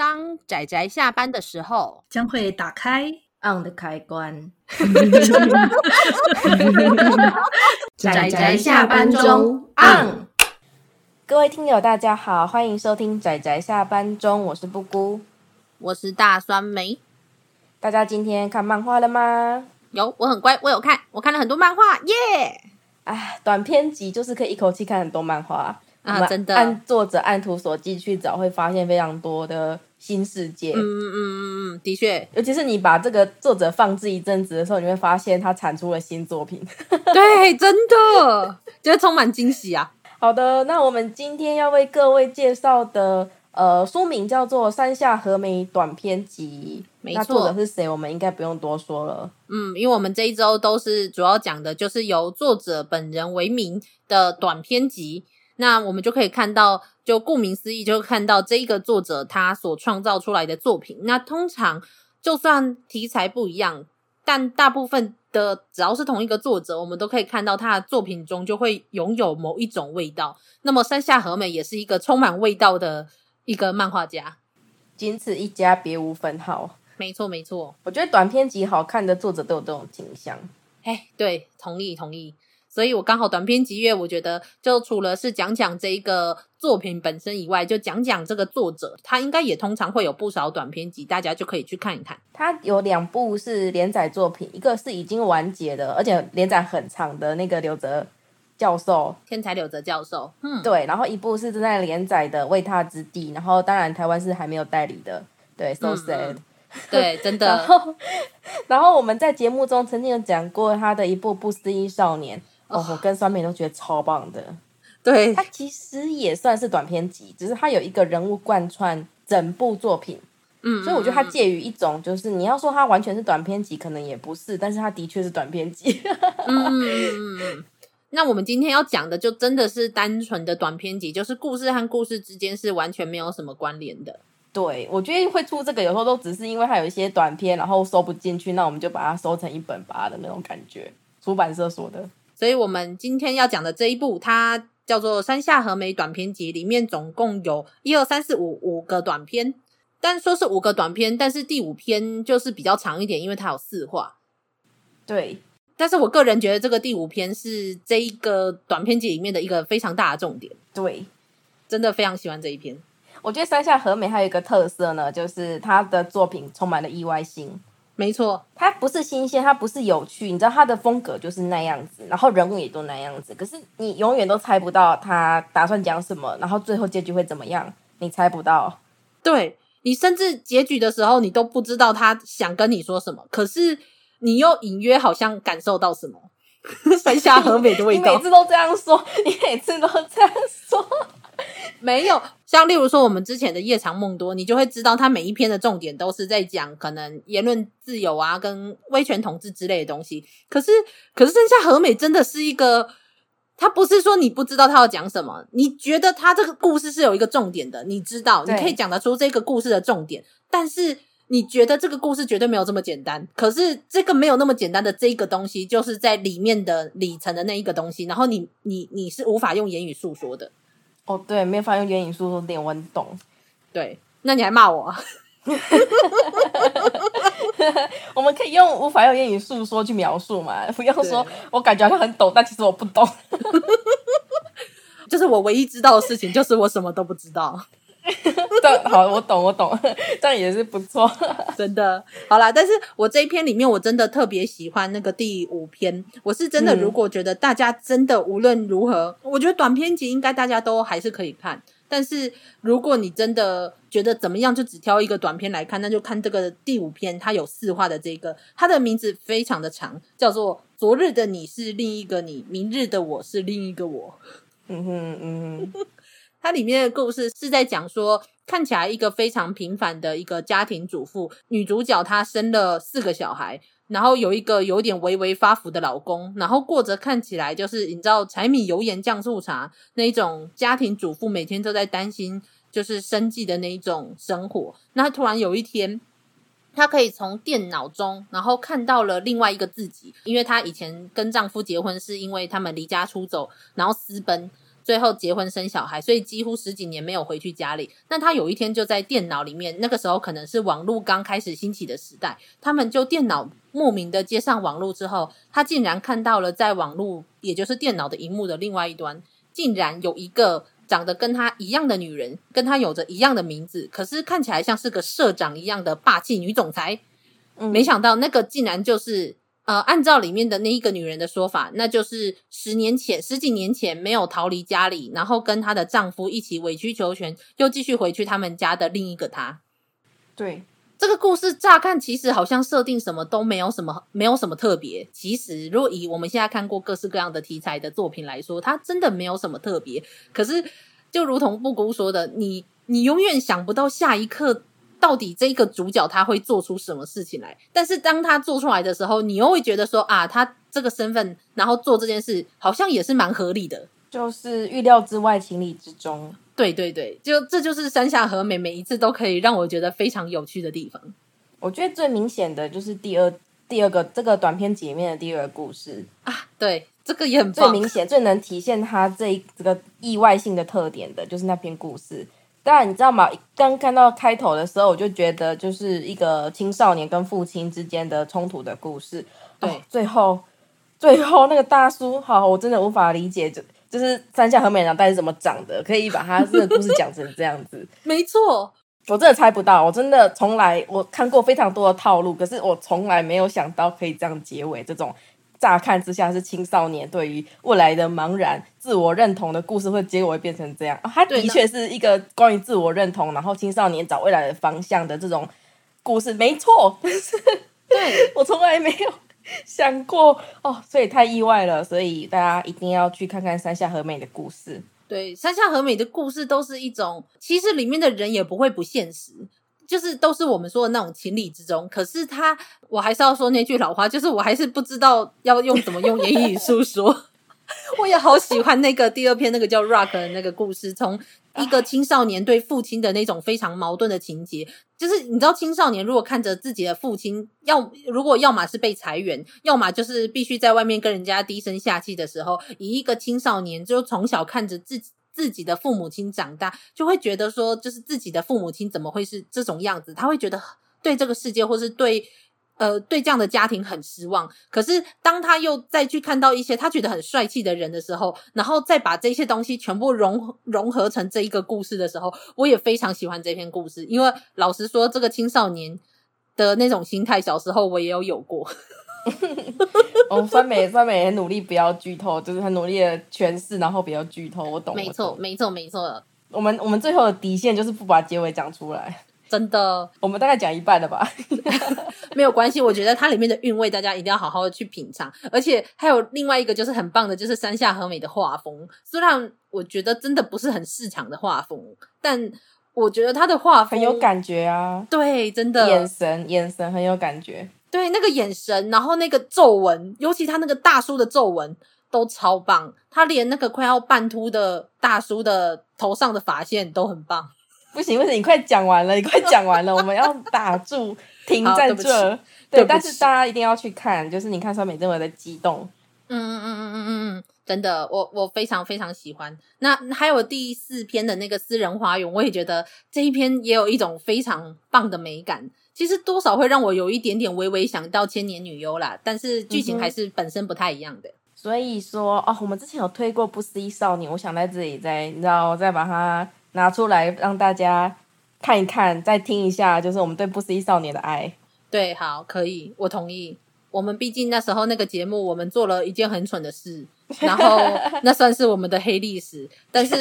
当仔仔下班的时候，将会打开 on 的开关。仔仔下班中 on。各位听友，大家好，欢迎收听仔仔下班中，我是布姑，我是大酸梅。大家今天看漫画了吗？有，我很乖，我有看，我看了很多漫画，耶！哎，短篇集就是可以一口气看很多漫画啊，真的。按作者按图索骥去找，会发现非常多的。新世界，嗯嗯嗯嗯，的确，尤其是你把这个作者放置一阵子的时候，你会发现他产出了新作品。对，真的，觉得充满惊喜啊！好的，那我们今天要为各位介绍的呃书名叫做《山下和美短篇集》，没错，那作者是谁？我们应该不用多说了。嗯，因为我们这一周都是主要讲的就是由作者本人为名的短篇集。那我们就可以看到，就顾名思义，就看到这一个作者他所创造出来的作品。那通常就算题材不一样，但大部分的只要是同一个作者，我们都可以看到他的作品中就会拥有某一种味道。那么山下和美也是一个充满味道的一个漫画家，仅此一家，别无分号。没错，没错。我觉得短篇集好看的作者都有这种倾向。哎，对，同意，同意。所以我刚好短篇集月，我觉得就除了是讲讲这一个作品本身以外，就讲讲这个作者，他应该也通常会有不少短篇集，大家就可以去看一看。他有两部是连载作品，一个是已经完结的，而且连载很长的那个刘泽教授，天才柳泽教授，嗯，对，然后一部是正在连载的《为他之地》，然后当然台湾是还没有代理的，对，so sad，嗯，对，真的。然后，然后我们在节目中曾经有讲过他的一部《不思议少年》。哦，我跟酸梅都觉得超棒的。对，它其实也算是短篇集，只是它有一个人物贯穿整部作品。嗯，所以我觉得它介于一种，就是你要说它完全是短篇集，可能也不是，但是它的确是短篇集。嗯嗯嗯嗯。那我们今天要讲的，就真的是单纯的短篇集，就是故事和故事之间是完全没有什么关联的。对，我觉得会出这个，有时候都只是因为它有一些短篇，然后收不进去，那我们就把它收成一本吧的那种感觉。出版社说的。所以我们今天要讲的这一部，它叫做《山下和美短篇集》，里面总共有一二三四五五个短篇。但说是五个短篇，但是第五篇就是比较长一点，因为它有四话。对，但是我个人觉得这个第五篇是这一个短篇集里面的一个非常大的重点。对，真的非常喜欢这一篇。我觉得山下和美还有一个特色呢，就是他的作品充满了意外性。没错，它不是新鲜，它不是有趣，你知道它的风格就是那样子，然后人物也都那样子，可是你永远都猜不到他打算讲什么，然后最后结局会怎么样，你猜不到。对，你甚至结局的时候，你都不知道他想跟你说什么，可是你又隐约好像感受到什么，山下和美的味道。你每次都这样说，你每次都这样说。没有，像例如说我们之前的夜长梦多，你就会知道他每一篇的重点都是在讲可能言论自由啊，跟威权统治之类的东西。可是，可是剩下和美真的是一个，他不是说你不知道他要讲什么，你觉得他这个故事是有一个重点的，你知道，你可以讲得出这个故事的重点，但是你觉得这个故事绝对没有这么简单。可是这个没有那么简单的这一个东西，就是在里面的里层的那一个东西，然后你你你是无法用言语诉说的。哦，对，没有法用言语诉说点，我很懂。对，那你还骂我？我们可以用无法用言语诉说去描述嘛？不要说我感觉好像很懂，但其实我不懂。就是我唯一知道的事情，就是我什么都不知道。对，好，我懂，我懂，这样也是不错，真的。好啦，但是我这一篇里面，我真的特别喜欢那个第五篇。我是真的，如果觉得大家真的无论如何，嗯、我觉得短篇集应该大家都还是可以看。但是如果你真的觉得怎么样，就只挑一个短篇来看，那就看这个第五篇，它有四话的这个，它的名字非常的长，叫做《昨日的你是另一个你，明日的我是另一个我》。嗯哼，嗯哼。它里面的故事是在讲说，看起来一个非常平凡的一个家庭主妇，女主角她生了四个小孩，然后有一个有点微微发福的老公，然后过着看起来就是你知道柴米油盐酱醋茶那一种家庭主妇每天都在担心就是生计的那一种生活。那突然有一天，她可以从电脑中然后看到了另外一个自己，因为她以前跟丈夫结婚是因为他们离家出走，然后私奔。最后结婚生小孩，所以几乎十几年没有回去家里。那他有一天就在电脑里面，那个时候可能是网络刚开始兴起的时代，他们就电脑莫名的接上网络之后，他竟然看到了在网络，也就是电脑的荧幕的另外一端，竟然有一个长得跟他一样的女人，跟他有着一样的名字，可是看起来像是个社长一样的霸气女总裁。没想到那个竟然就是。呃，按照里面的那一个女人的说法，那就是十年前、十几年前没有逃离家里，然后跟她的丈夫一起委曲求全，又继续回去他们家的另一个她。对，这个故事乍看其实好像设定什么都没有什么，没有什么特别。其实，如果以我们现在看过各式各样的题材的作品来说，它真的没有什么特别。可是，就如同布谷说的，你你永远想不到下一刻。到底这个主角他会做出什么事情来？但是当他做出来的时候，你又会觉得说啊，他这个身份，然后做这件事，好像也是蛮合理的，就是预料之外，情理之中。对对对，就这就是山下和美每一次都可以让我觉得非常有趣的地方。我觉得最明显的就是第二第二个这个短篇集里面的第二个故事啊，对，这个也很最明显、最能体现他这一这个意外性的特点的，就是那篇故事。当然，你知道吗？刚看到开头的时候，我就觉得就是一个青少年跟父亲之间的冲突的故事。对，哦、最后，最后那个大叔，好，我真的无法理解，就就是三下和美脑袋是怎么长的，可以把他这个故事讲成这样子。没错，我真的猜不到，我真的从来我看过非常多的套路，可是我从来没有想到可以这样结尾这种。乍看之下是青少年对于未来的茫然、自我认同的故事，会结果会变成这样。哦、它的确是一个关于自我认同，然后青少年找未来的方向的这种故事，没错。但是，对 我从来没有想过哦，所以太意外了。所以大家一定要去看看山下和美的故事。对，山下和美的故事都是一种，其实里面的人也不会不现实。就是都是我们说的那种情理之中，可是他，我还是要说那句老话，就是我还是不知道要用怎么用言语诉说。我也好喜欢那个第二篇那个叫 Rock 的那个故事，从一个青少年对父亲的那种非常矛盾的情节，就是你知道青少年如果看着自己的父亲要如果要么是被裁员，要么就是必须在外面跟人家低声下气的时候，以一个青少年就从小看着自己。自己的父母亲长大，就会觉得说，就是自己的父母亲怎么会是这种样子？他会觉得对这个世界，或是对呃对这样的家庭很失望。可是当他又再去看到一些他觉得很帅气的人的时候，然后再把这些东西全部融融合成这一个故事的时候，我也非常喜欢这篇故事。因为老实说，这个青少年的那种心态，小时候我也有有过。哦，酸梅酸梅很努力不要剧透，就是很努力的诠释，然后不要剧透。我懂，没错，没错，没错。我们我们最后的底线就是不把结尾讲出来，真的。我们大概讲一半了吧？没有关系，我觉得它里面的韵味，大家一定要好好的去品尝。而且还有另外一个就是很棒的，就是山下和美的画风。虽然我觉得真的不是很市场的画风，但我觉得他的画风很有感觉啊。对，真的，眼神眼神很有感觉。对，那个眼神，然后那个皱纹，尤其他那个大叔的皱纹都超棒。他连那个快要半秃的大叔的头上的发线都很棒。不行不行，你快讲完了，你快讲完了，我们要打住，停在这。对，对，但是大家一定要去看，就是你看上面这么的激动。嗯嗯嗯嗯嗯嗯嗯，真的，我我非常非常喜欢。那还有第四篇的那个私人花园，我也觉得这一篇也有一种非常棒的美感。其实多少会让我有一点点微微想到千年女优啦，但是剧情还是本身不太一样的。嗯、所以说哦，我们之前有推过《不思议少女》，我想在这里再，你知道，再把它拿出来让大家看一看，再听一下，就是我们对《不思议少年》的爱。对，好，可以，我同意。我们毕竟那时候那个节目，我们做了一件很蠢的事。然后那算是我们的黑历史，但是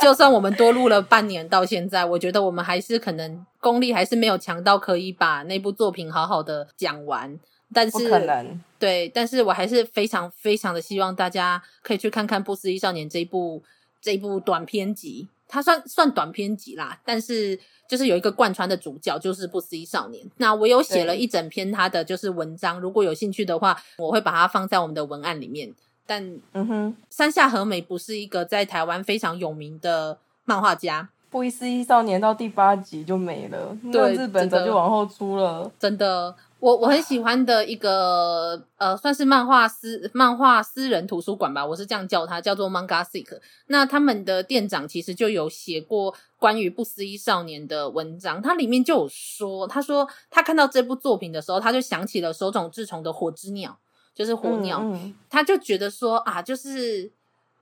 就算我们多录了半年到现在，我觉得我们还是可能功力还是没有强到可以把那部作品好好的讲完。但是可能对，但是我还是非常非常的希望大家可以去看看《不思议少年》这一部这一部短篇集，它算算短篇集啦，但是就是有一个贯穿的主角就是不思议少年。那我有写了一整篇他的就是文章，如果有兴趣的话，我会把它放在我们的文案里面。但嗯哼，山下和美不是一个在台湾非常有名的漫画家。不思议少年到第八集就没了，对，日本早就往后出了。真的，我我很喜欢的一个呃，算是漫画私漫画私人图书馆吧，我是这样叫它，叫做 Mangasick。那他们的店长其实就有写过关于不思议少年的文章，他里面就有说，他说他看到这部作品的时候，他就想起了手冢治虫的火之鸟，就是火鸟，嗯嗯、他就觉得说啊，就是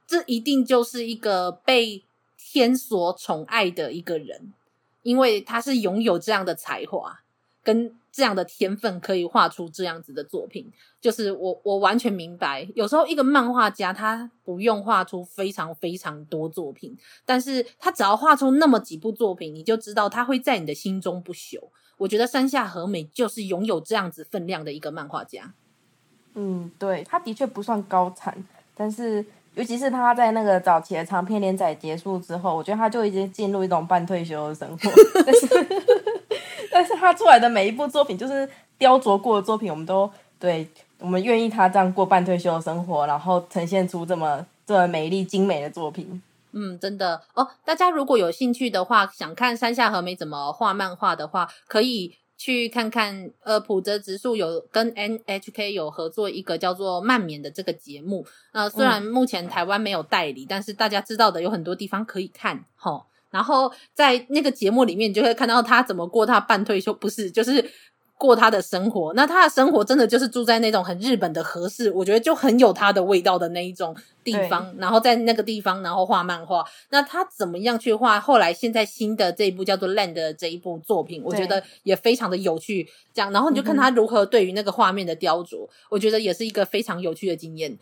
这一定就是一个被天所宠爱的一个人，因为他是拥有这样的才华跟。这样的天分可以画出这样子的作品，就是我我完全明白。有时候一个漫画家他不用画出非常非常多作品，但是他只要画出那么几部作品，你就知道他会在你的心中不朽。我觉得山下和美就是拥有这样子分量的一个漫画家。嗯，对，他的确不算高产，但是尤其是他在那个早期的长篇连载结束之后，我觉得他就已经进入一种半退休的生活。但是 但是他出来的每一部作品，就是雕琢过的作品，我们都对，我们愿意他这样过半退休的生活，然后呈现出这么这么美丽精美的作品。嗯，真的哦。大家如果有兴趣的话，想看山下和美怎么画漫画的话，可以去看看。呃，普泽直树有跟 NHK 有合作一个叫做《慢眠》的这个节目。呃，虽然目前台湾没有代理，嗯、但是大家知道的有很多地方可以看。吼。然后在那个节目里面，你就会看到他怎么过他半退休，不是，就是过他的生活。那他的生活真的就是住在那种很日本的合适，我觉得就很有他的味道的那一种地方。然后在那个地方，然后画漫画。那他怎么样去画？后来现在新的这一部叫做《Land》的这一部作品，我觉得也非常的有趣。这样，然后你就看他如何对于那个画面的雕琢，嗯、我觉得也是一个非常有趣的经验。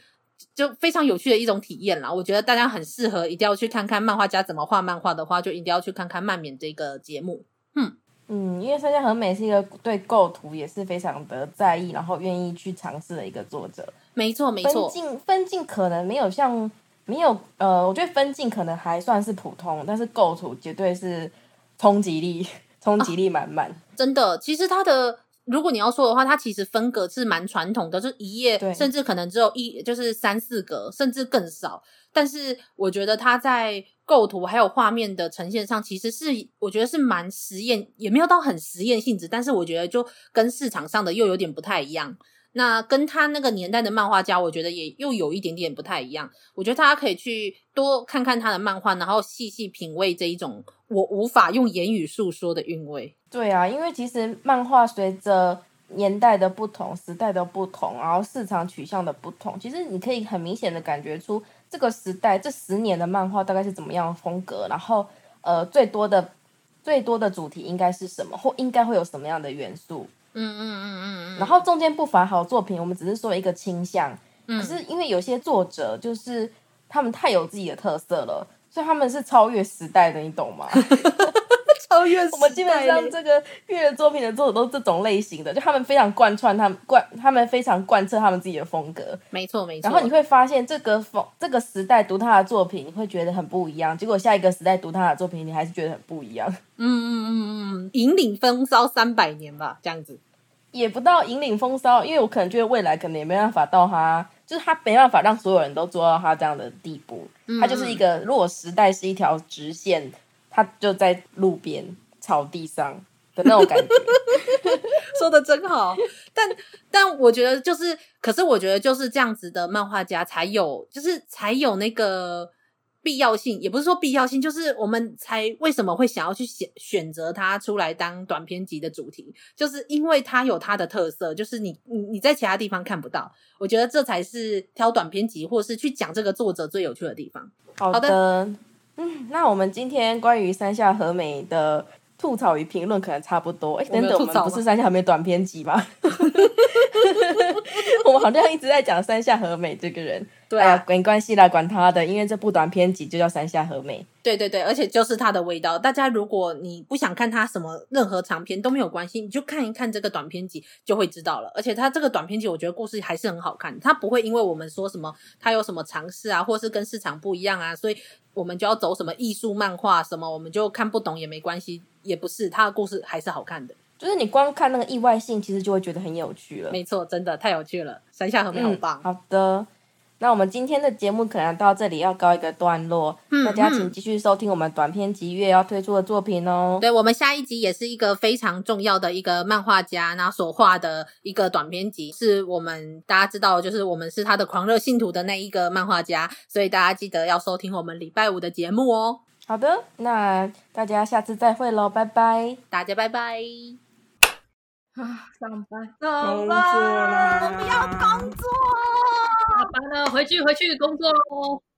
就非常有趣的一种体验啦，我觉得大家很适合，一定要去看看漫画家怎么画漫画的话，就一定要去看看《漫冕》这个节目。嗯嗯，因为山下和美是一个对构图也是非常的在意，然后愿意去尝试的一个作者。没错没错，分镜分镜可能没有像没有呃，我觉得分镜可能还算是普通，但是构图绝对是冲击力 冲击力满满。啊，真的，其实它的。如果你要说的话，它其实分格是蛮传统的，就是一页，甚至可能只有一，就是三四格，甚至更少。但是我觉得它在构图还有画面的呈现上，其实是我觉得是蛮实验，也没有到很实验性质。但是我觉得就跟市场上的又有点不太一样。那跟他那个年代的漫画家，我觉得也又有一点点不太一样。我觉得大家可以去多看看他的漫画，然后细细品味这一种我无法用言语诉说的韵味。对啊，因为其实漫画随着年代的不同、时代的不同，然后市场取向的不同，其实你可以很明显的感觉出这个时代这十年的漫画大概是怎么样的风格，然后呃，最多的最多的主题应该是什么，或应该会有什么样的元素。嗯嗯嗯嗯嗯。然后中间不乏好作品，我们只是说一个倾向。嗯。可是因为有些作者就是他们太有自己的特色了，所以他们是超越时代的，你懂吗？超越时代。我们基本上这个月的作品的作者都是这种类型的，就他们非常贯穿他们贯，他们非常贯彻他们自己的风格。没错没错。然后你会发现这个风这个时代读他的作品，你会觉得很不一样。结果下一个时代读他的作品，你还是觉得很不一样。嗯嗯嗯嗯，引领风骚三百年吧，这样子。也不到引领风骚，因为我可能觉得未来可能也没办法到他，就是他没办法让所有人都做到他这样的地步。嗯、他就是一个，如果时代是一条直线，他就在路边草地上的那种感觉。说的真好，但但我觉得就是，可是我觉得就是这样子的漫画家才有，就是才有那个。必要性也不是说必要性，就是我们才为什么会想要去选选择它出来当短篇集的主题，就是因为它有它的特色，就是你你你在其他地方看不到。我觉得这才是挑短篇集或是去讲这个作者最有趣的地方。好的，好的嗯，那我们今天关于山下和美的吐槽与评论可能差不多。哎，等等，我们不是山下和美短篇集吗？我们好像一直在讲山下和美这个人。对啊，没关系啦，管他的，因为这部短篇集就叫山下和美。对对对，而且就是它的味道。大家如果你不想看它什么任何长篇都没有关系，你就看一看这个短篇集就会知道了。而且它这个短篇集，我觉得故事还是很好看，它不会因为我们说什么它有什么尝试啊，或是跟市场不一样啊，所以我们就要走什么艺术漫画什么，我们就看不懂也没关系，也不是，他的故事还是好看的。就是你光看那个意外性，其实就会觉得很有趣了。没错，真的太有趣了，山下和美好棒。嗯，好的。那我们今天的节目可能到这里要告一个段落，嗯大家请继续收听我们短篇集月要推出的作品哦。对，我们下一集也是一个非常重要的一个漫画家，然后所画的一个短篇集，是我们大家知道，就是我们是他的狂热信徒的那一个漫画家，所以大家记得要收听我们礼拜五的节目哦。好的，那大家下次再会喽，拜拜，大家拜拜。啊，上班，工作啦不要工作。完了，回去回去工作喽。